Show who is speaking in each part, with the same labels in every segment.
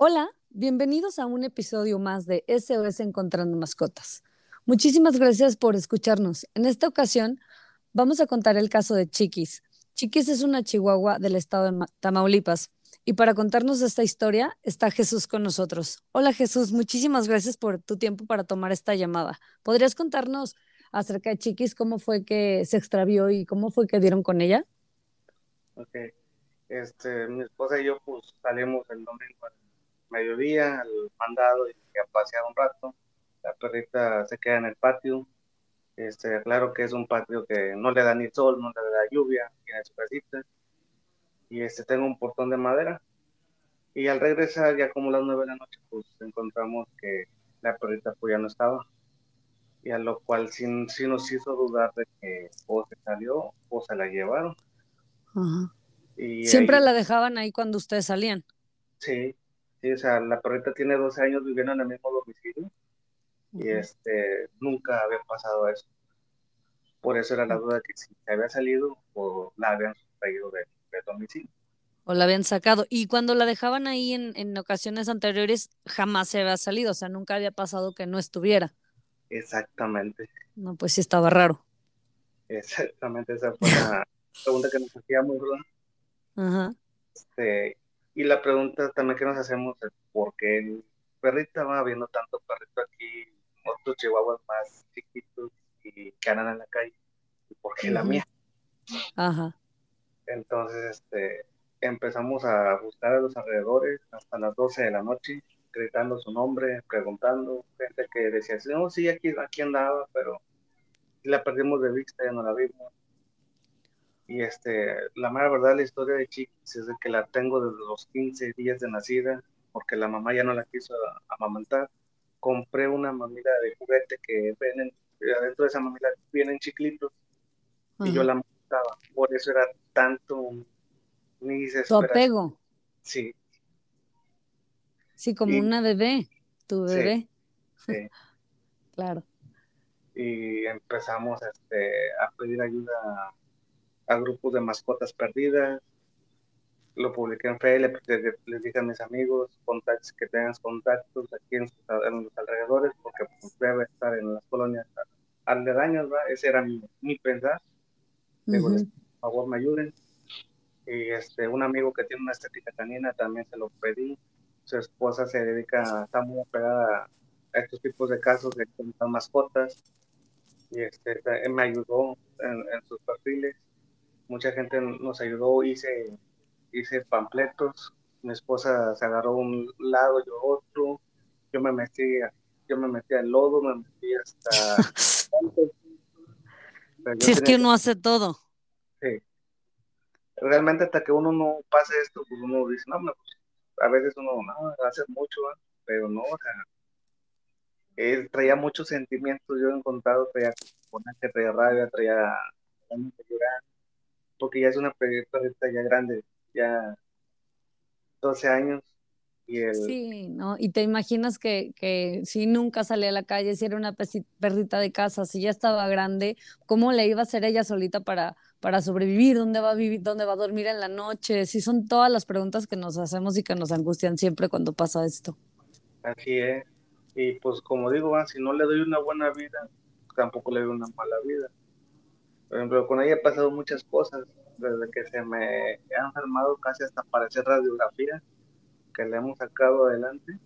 Speaker 1: Hola, bienvenidos a un episodio más de SOS Encontrando Mascotas. Muchísimas gracias por escucharnos. En esta ocasión vamos a contar el caso de Chiquis. Chiquis es una chihuahua del estado de Tamaulipas. Y para contarnos esta historia está Jesús con nosotros. Hola Jesús, muchísimas gracias por tu tiempo para tomar esta llamada. ¿Podrías contarnos acerca de Chiquis, cómo fue que se extravió y cómo fue que dieron con ella?
Speaker 2: Ok, este, mi esposa y yo pues salimos el domingo mediodía, al mandado y a pasear un rato. La perrita se queda en el patio. Este, claro que es un patio que no le da ni sol, no le da lluvia, tiene su casita. Y este, tengo un portón de madera. Y al regresar, ya como las nueve de la noche, pues encontramos que la perrita pues ya no estaba. Y a lo cual sí, sí nos hizo dudar de que o se salió o se la llevaron.
Speaker 1: Y ¿Siempre la dejaban ahí cuando ustedes salían?
Speaker 2: Sí, Sí, o sea, la perrita tiene 12 años viviendo en el mismo domicilio y este, nunca había pasado eso. Por eso era la duda que si se había salido o la habían traído del domicilio.
Speaker 1: O la habían sacado. Y cuando la dejaban ahí en, en ocasiones anteriores, jamás se había salido, o sea, nunca había pasado que no estuviera.
Speaker 2: Exactamente.
Speaker 1: No, pues sí estaba raro.
Speaker 2: Exactamente, esa fue la pregunta que nos hacíamos, ¿verdad? Ajá. Este, y la pregunta también que nos hacemos es por qué el perrito va viendo tanto perrito aquí, otros chihuahuas más chiquitos y que andan en la calle, y por qué la mía. Ajá. Entonces, este, empezamos a buscar a los alrededores hasta las 12 de la noche, gritando su nombre, preguntando, gente que decía, no, sí, aquí, aquí andaba, pero la perdimos de vista, ya no la vimos. Y este, la mera verdad, la historia de Chiquis es de que la tengo desde los 15 días de nacida, porque la mamá ya no la quiso amamantar. Compré una mamila de juguete que ven adentro de esa mamila vienen chiclitos y yo la amamantaba. Por eso era tanto mi
Speaker 1: Tu apego.
Speaker 2: Sí.
Speaker 1: Sí, como una bebé, tu bebé.
Speaker 2: Sí.
Speaker 1: claro.
Speaker 2: Y empezamos este, a pedir ayuda a grupos de mascotas perdidas. Lo publiqué en Facebook, les, dije a mis amigos, contactos, que tengan contactos aquí en, los alrededores, porque pues, debe estar en las colonias aledañas, ¿va? ese era mi, mi pensar. por favor, me ayuden. Y este, un amigo que tiene una estética canina también se lo pedí. Su esposa se dedica, está muy pegada a estos tipos de casos de mascotas y este, me ayudó en sus perfiles mucha gente nos ayudó, hice, hice panfletos, mi esposa se agarró un lado, yo otro, yo me metí, yo me metí al lodo, me metí hasta...
Speaker 1: si es que uno hace todo.
Speaker 2: Sí. Realmente hasta que uno no pase esto, pues uno dice, no, pues, a veces uno no, hace mucho, pero no, o sea, traía muchos sentimientos, yo he encontrado, traía, traía rabia, traía llorar, porque ya es una perrita ya grande, ya 12 años. Y el...
Speaker 1: Sí, ¿no? Y te imaginas que, que si nunca salía a la calle, si era una perrita de casa, si ya estaba grande, ¿cómo le iba a hacer ella solita para, para sobrevivir? ¿Dónde va a vivir? ¿Dónde va a dormir en la noche? Sí, son todas las preguntas que nos hacemos y que nos angustian siempre cuando pasa esto.
Speaker 2: Así es. Y pues como digo, si no le doy una buena vida, tampoco le doy una mala vida. Por ejemplo, con ella he pasado muchas cosas, desde que se me ha enfermado casi hasta para hacer radiografía, que le hemos sacado adelante,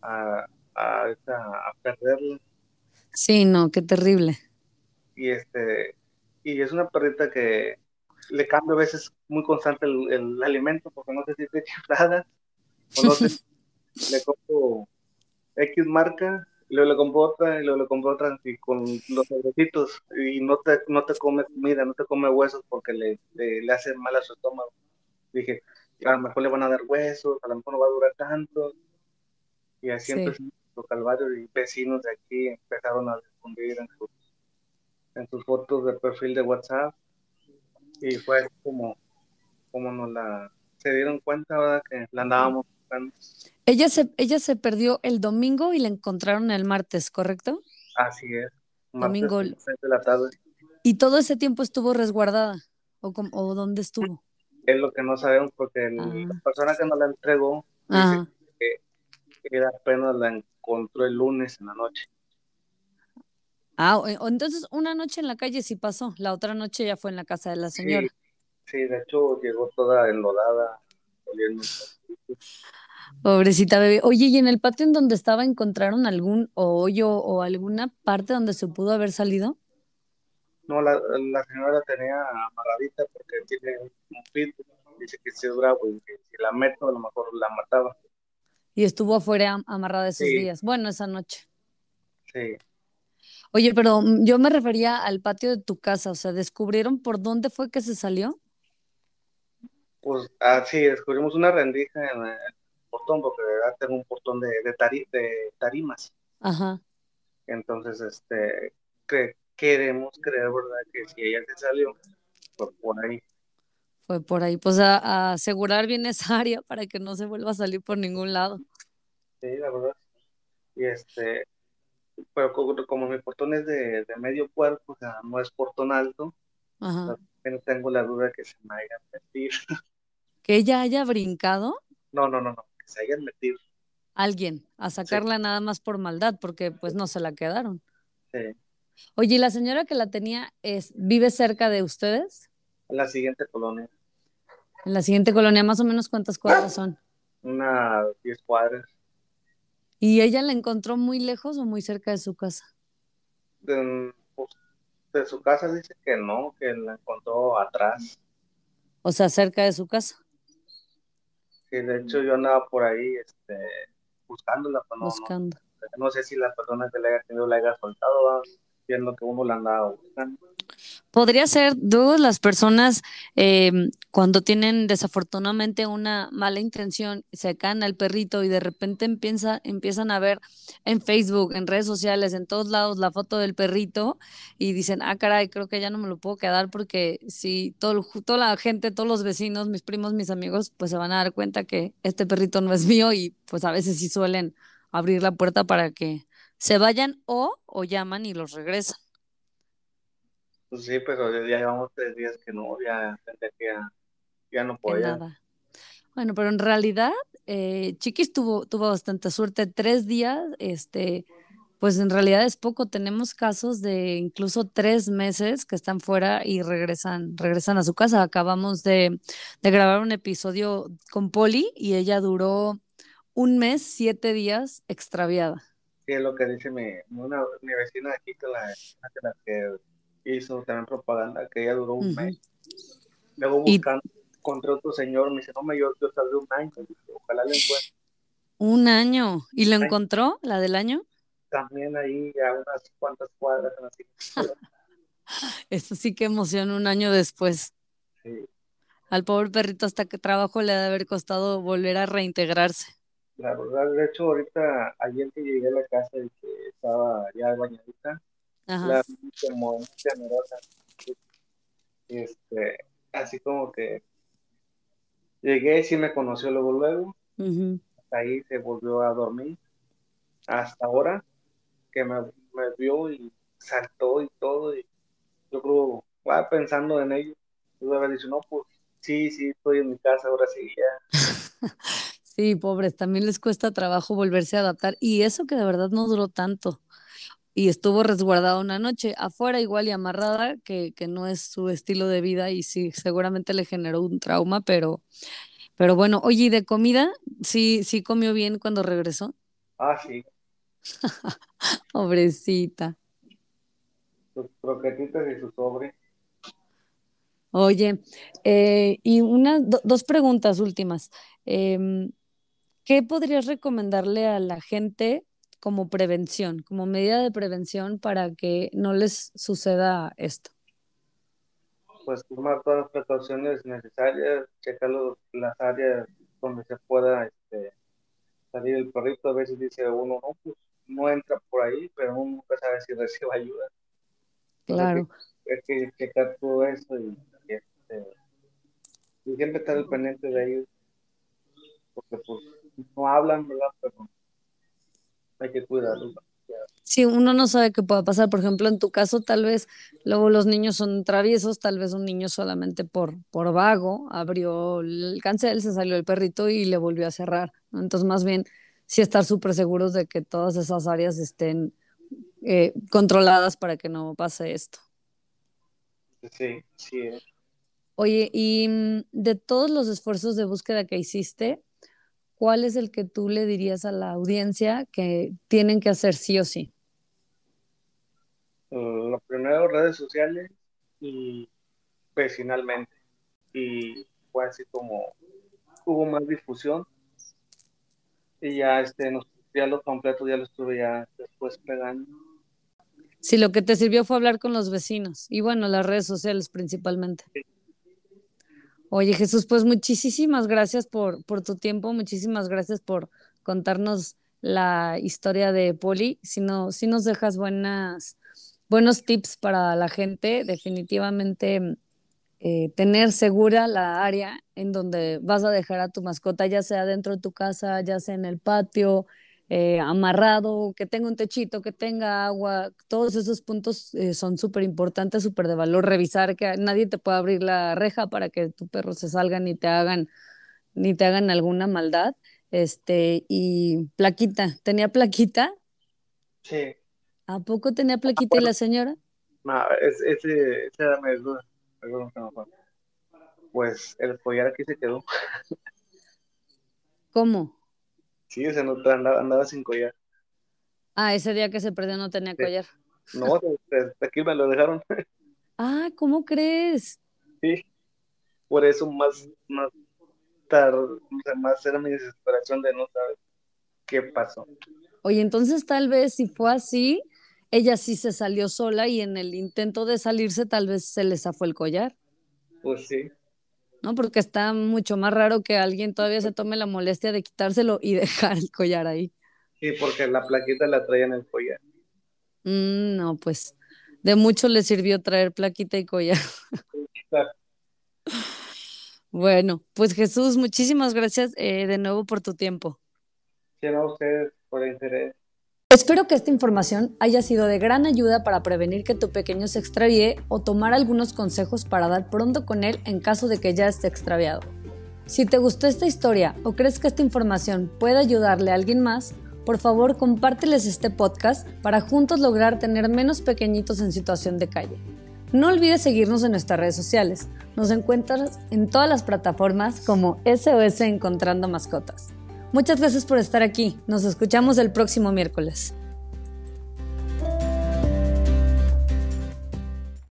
Speaker 2: a, a, a perderla.
Speaker 1: Sí, no, qué terrible.
Speaker 2: Y este, y es una perrita que le cambio a veces muy constante el, alimento, porque no sé si estoy chiflada, o no sé, le compro X marca y luego le compró otra, y luego le compró otra, y con los sobrecitos, y no te, no te come comida, no te come huesos porque le, le, hace mal a su estómago. Dije, a lo mejor le van a dar huesos, a lo mejor no va a durar tanto. Y así empezó los calvarios y vecinos de aquí empezaron a difundir en sus, en sus fotos de perfil de WhatsApp. Y fue como, como nos la, se dieron cuenta, ¿verdad? Que la andábamos buscando.
Speaker 1: Ella se, ella se perdió el domingo y la encontraron el martes, ¿correcto?
Speaker 2: Así es.
Speaker 1: domingo.
Speaker 2: De la tarde.
Speaker 1: ¿Y todo ese tiempo estuvo resguardada? ¿O, o dónde estuvo?
Speaker 2: Es lo que no sabemos porque la ah. persona que nos la entregó dice que Era apenas la encontró el lunes en la noche.
Speaker 1: Ah, entonces una noche en la calle sí pasó, la otra noche ya fue en la casa de la señora.
Speaker 2: Sí, de hecho llegó toda enlodada, oliendo.
Speaker 1: Pobrecita bebé. Oye, ¿y en el patio en donde estaba encontraron algún hoyo o alguna parte donde se pudo haber salido?
Speaker 2: No, la, la señora la tenía amarradita porque tiene un pit. Dice que si es bravo y que si la meto a lo mejor la mataba.
Speaker 1: Y estuvo afuera amarrada esos días. Bueno, esa noche.
Speaker 2: Sí.
Speaker 1: Oye, pero mm, yo me refería al patio de tu casa, o sea, ¿descubrieron por dónde fue que se salió?
Speaker 2: Pues, ah, sí, descubrimos una rendija en el portón, porque tengo un portón de, de, tarimas.
Speaker 1: Ajá.
Speaker 2: Entonces, este, queremos creer, ¿verdad? Que si ella se salió, fue por ahí.
Speaker 1: Fue por ahí, pues a, asegurar bien esa área para que no se vuelva a salir por ningún lado.
Speaker 2: Sí, la verdad. Y este, pero como, mi portón es de, medio cuerpo, o sea, no es portón alto, no tengo la duda que se me hayan metido.
Speaker 1: ¿Que ella haya brincado?
Speaker 2: No, no, no, no, que se hayan metido.
Speaker 1: Alguien, a sacarla nada más por maldad, porque pues no se la quedaron.
Speaker 2: Sí.
Speaker 1: Oye, ¿y la señora que la tenía es, vive cerca de ustedes?
Speaker 2: En la siguiente colonia.
Speaker 1: En la siguiente colonia, más o menos cuántas cuadras son?
Speaker 2: Una diez cuadras.
Speaker 1: ¿Y ella la encontró muy lejos o muy cerca de su casa?
Speaker 2: De, pues, de su casa dice que no, que la encontró atrás.
Speaker 1: O sea, cerca de su casa.
Speaker 2: Sí, de hecho yo andaba por ahí este, buscándola, pero no,
Speaker 1: Buscando.
Speaker 2: No, sé si la persona que la haya tenido la haya soltado, viendo que uno la andaba buscando.
Speaker 1: Podría ser, todas las personas em, cuando tienen desafortunadamente una mala intención, se caen al perrito y de repente empieza, empiezan a ver en Facebook, en redes sociales, en todos lados la foto del perrito y dicen, ah, caray, creo que ya no me lo puedo quedar porque si todo, toda la gente, todos los vecinos, mis primos, mis amigos, pues se van a dar cuenta que este perrito no es mío y pues a veces sí suelen abrir la puerta para que se vayan o llaman y los regresan.
Speaker 2: Pues sí, pero ya llevamos tres días que no, ya que ya, no podía. Nada.
Speaker 1: Bueno, pero en realidad, eh, Chiquis tuvo, tuvo bastante suerte. Tres días, este, pues en realidad es poco. Tenemos casos de incluso tres meses que están fuera y regresan, regresan a su casa. Acabamos de, de grabar un episodio con Poli y ella duró un mes, siete días extraviada.
Speaker 2: Sí, es lo que dice mi, una, mi vecina aquí, que la, la que hizo también propaganda, que ella duró un mes. Luego buscando, encontré otro señor, me dice, no, me yo, yo tardé un año, ojalá le encuentre.
Speaker 1: Un año, ¿y lo encontró, la del año?
Speaker 2: También ahí a unas cuantas cuadras.
Speaker 1: Eso sí que emociona un año después.
Speaker 2: Sí.
Speaker 1: Al pobre perrito hasta que trabajo le ha de haber costado volver a reintegrarse.
Speaker 2: La verdad, de hecho, ahorita, ayer que llegué a la casa y que estaba ya bañadita, la como generosa. Este, así como que llegué, sí me conoció luego, luego. Hasta ahí se volvió a dormir. Hasta ahora que me, vio y saltó y todo. Y yo creo, va pensando en ello. Yo había dicho, no, pues sí, sí, estoy en mi casa, ahora sí ya.
Speaker 1: sí, pobres, también les cuesta trabajo volverse a adaptar. Y eso que de verdad no duró tanto y estuvo resguardada una noche afuera igual y amarrada, que, que, no es su estilo de vida y sí, seguramente le generó un trauma, pero, pero bueno, oye, ¿y de comida? ¿Sí, sí comió bien cuando regresó?
Speaker 2: Ah, sí.
Speaker 1: Pobrecita.
Speaker 2: Sus croquetitas y su sobre.
Speaker 1: Oye, eh, y una, dos preguntas últimas. Em, ¿Qué podrías recomendarle a la gente como prevención, como medida de prevención para que no les suceda esto?
Speaker 2: Pues tomar todas las precauciones necesarias, checar las áreas donde se pueda este, salir el perrito. A veces dice uno, no, pues no entra por ahí, pero uno nunca sabe si recibe ayuda.
Speaker 1: Claro.
Speaker 2: Hay que, checar todo eso y, este, y siempre estar al pendiente de ellos, porque pues no hablan, ¿verdad? Pero hay que cuidarlo.
Speaker 1: Sí, uno no sabe qué pueda pasar. Por ejemplo, en tu caso, tal vez luego los niños son traviesos, tal vez un niño solamente por, por vago abrió el cancel, se salió el perrito y le volvió a cerrar. Entonces, más bien, sí estar súper seguros de que todas esas áreas estén eh, controladas para que no pase esto.
Speaker 2: Sí, sí.
Speaker 1: Oye, y mm, de todos los esfuerzos de búsqueda que hiciste, ¿cuál es el que tú le dirías a la audiencia que tienen que hacer sí o sí?
Speaker 2: Uh, lo primero, redes sociales y vecinalmente. Y fue así como hubo más difusión y ya este ya lo completo ya lo estuve ya después pegando.
Speaker 1: Sí, lo que te sirvió fue hablar con los vecinos y bueno, las redes sociales principalmente. Oye Jesús, pues muchísimas gracias por, por tu tiempo, muchísimas gracias por contarnos la historia de Poli. Si, no, si nos dejas buenas, buenos tips para la gente, definitivamente eh, tener segura la área en donde vas a dejar a tu mascota, ya sea dentro de tu casa, ya sea en el patio, eh, amarrado, que tenga un techito, que tenga agua, todos esos puntos eh, son súper importantes, súper de valor. Revisar que nadie te pueda abrir la reja para que tu perro se salga ni te hagan, ni te hagan alguna maldad. Este, y plaquita, ¿tenía plaquita?
Speaker 2: Sí.
Speaker 1: ¿A poco tenía plaquita y la señora?
Speaker 2: No, ese, ese, era mi duda. Pues el collar aquí se quedó.
Speaker 1: ¿Cómo?
Speaker 2: Sí, ese no andaba, andaba sin collar.
Speaker 1: Ah, ese día que se perdió no tenía collar.
Speaker 2: No, aquí me lo dejaron.
Speaker 1: Ah, ¿cómo crees?
Speaker 2: Sí, por eso más, más tarde, más era mi desesperación de no saber qué pasó.
Speaker 1: Oye, entonces tal vez si fue así, ella sí se salió sola y en el intento de salirse tal vez se le zafó el collar.
Speaker 2: Pues sí.
Speaker 1: ¿No? Porque está mucho más raro que alguien todavía se tome la molestia de quitárselo y dejar el collar ahí.
Speaker 2: Sí, porque la plaquita la traía en el collar.
Speaker 1: Mm, no, pues de mucho le sirvió traer plaquita y collar. bueno, pues Jesús, muchísimas gracias eh, de nuevo por tu tiempo.
Speaker 2: Sí, no, ustedes por el interés.
Speaker 1: Espero que esta información haya sido de gran ayuda para prevenir que tu pequeño se extravíe o tomar algunos consejos para dar pronto con él en caso de que ya esté extraviado. Si te gustó esta historia o crees que esta información puede ayudarle a alguien más, por favor compárteles este podcast para juntos lograr tener menos pequeñitos en situación de calle. No olvides seguirnos en nuestras redes sociales. Nos encuentras en todas las plataformas como SOS Encontrando Mascotas. Muchas gracias por estar aquí. Nos escuchamos el próximo miércoles.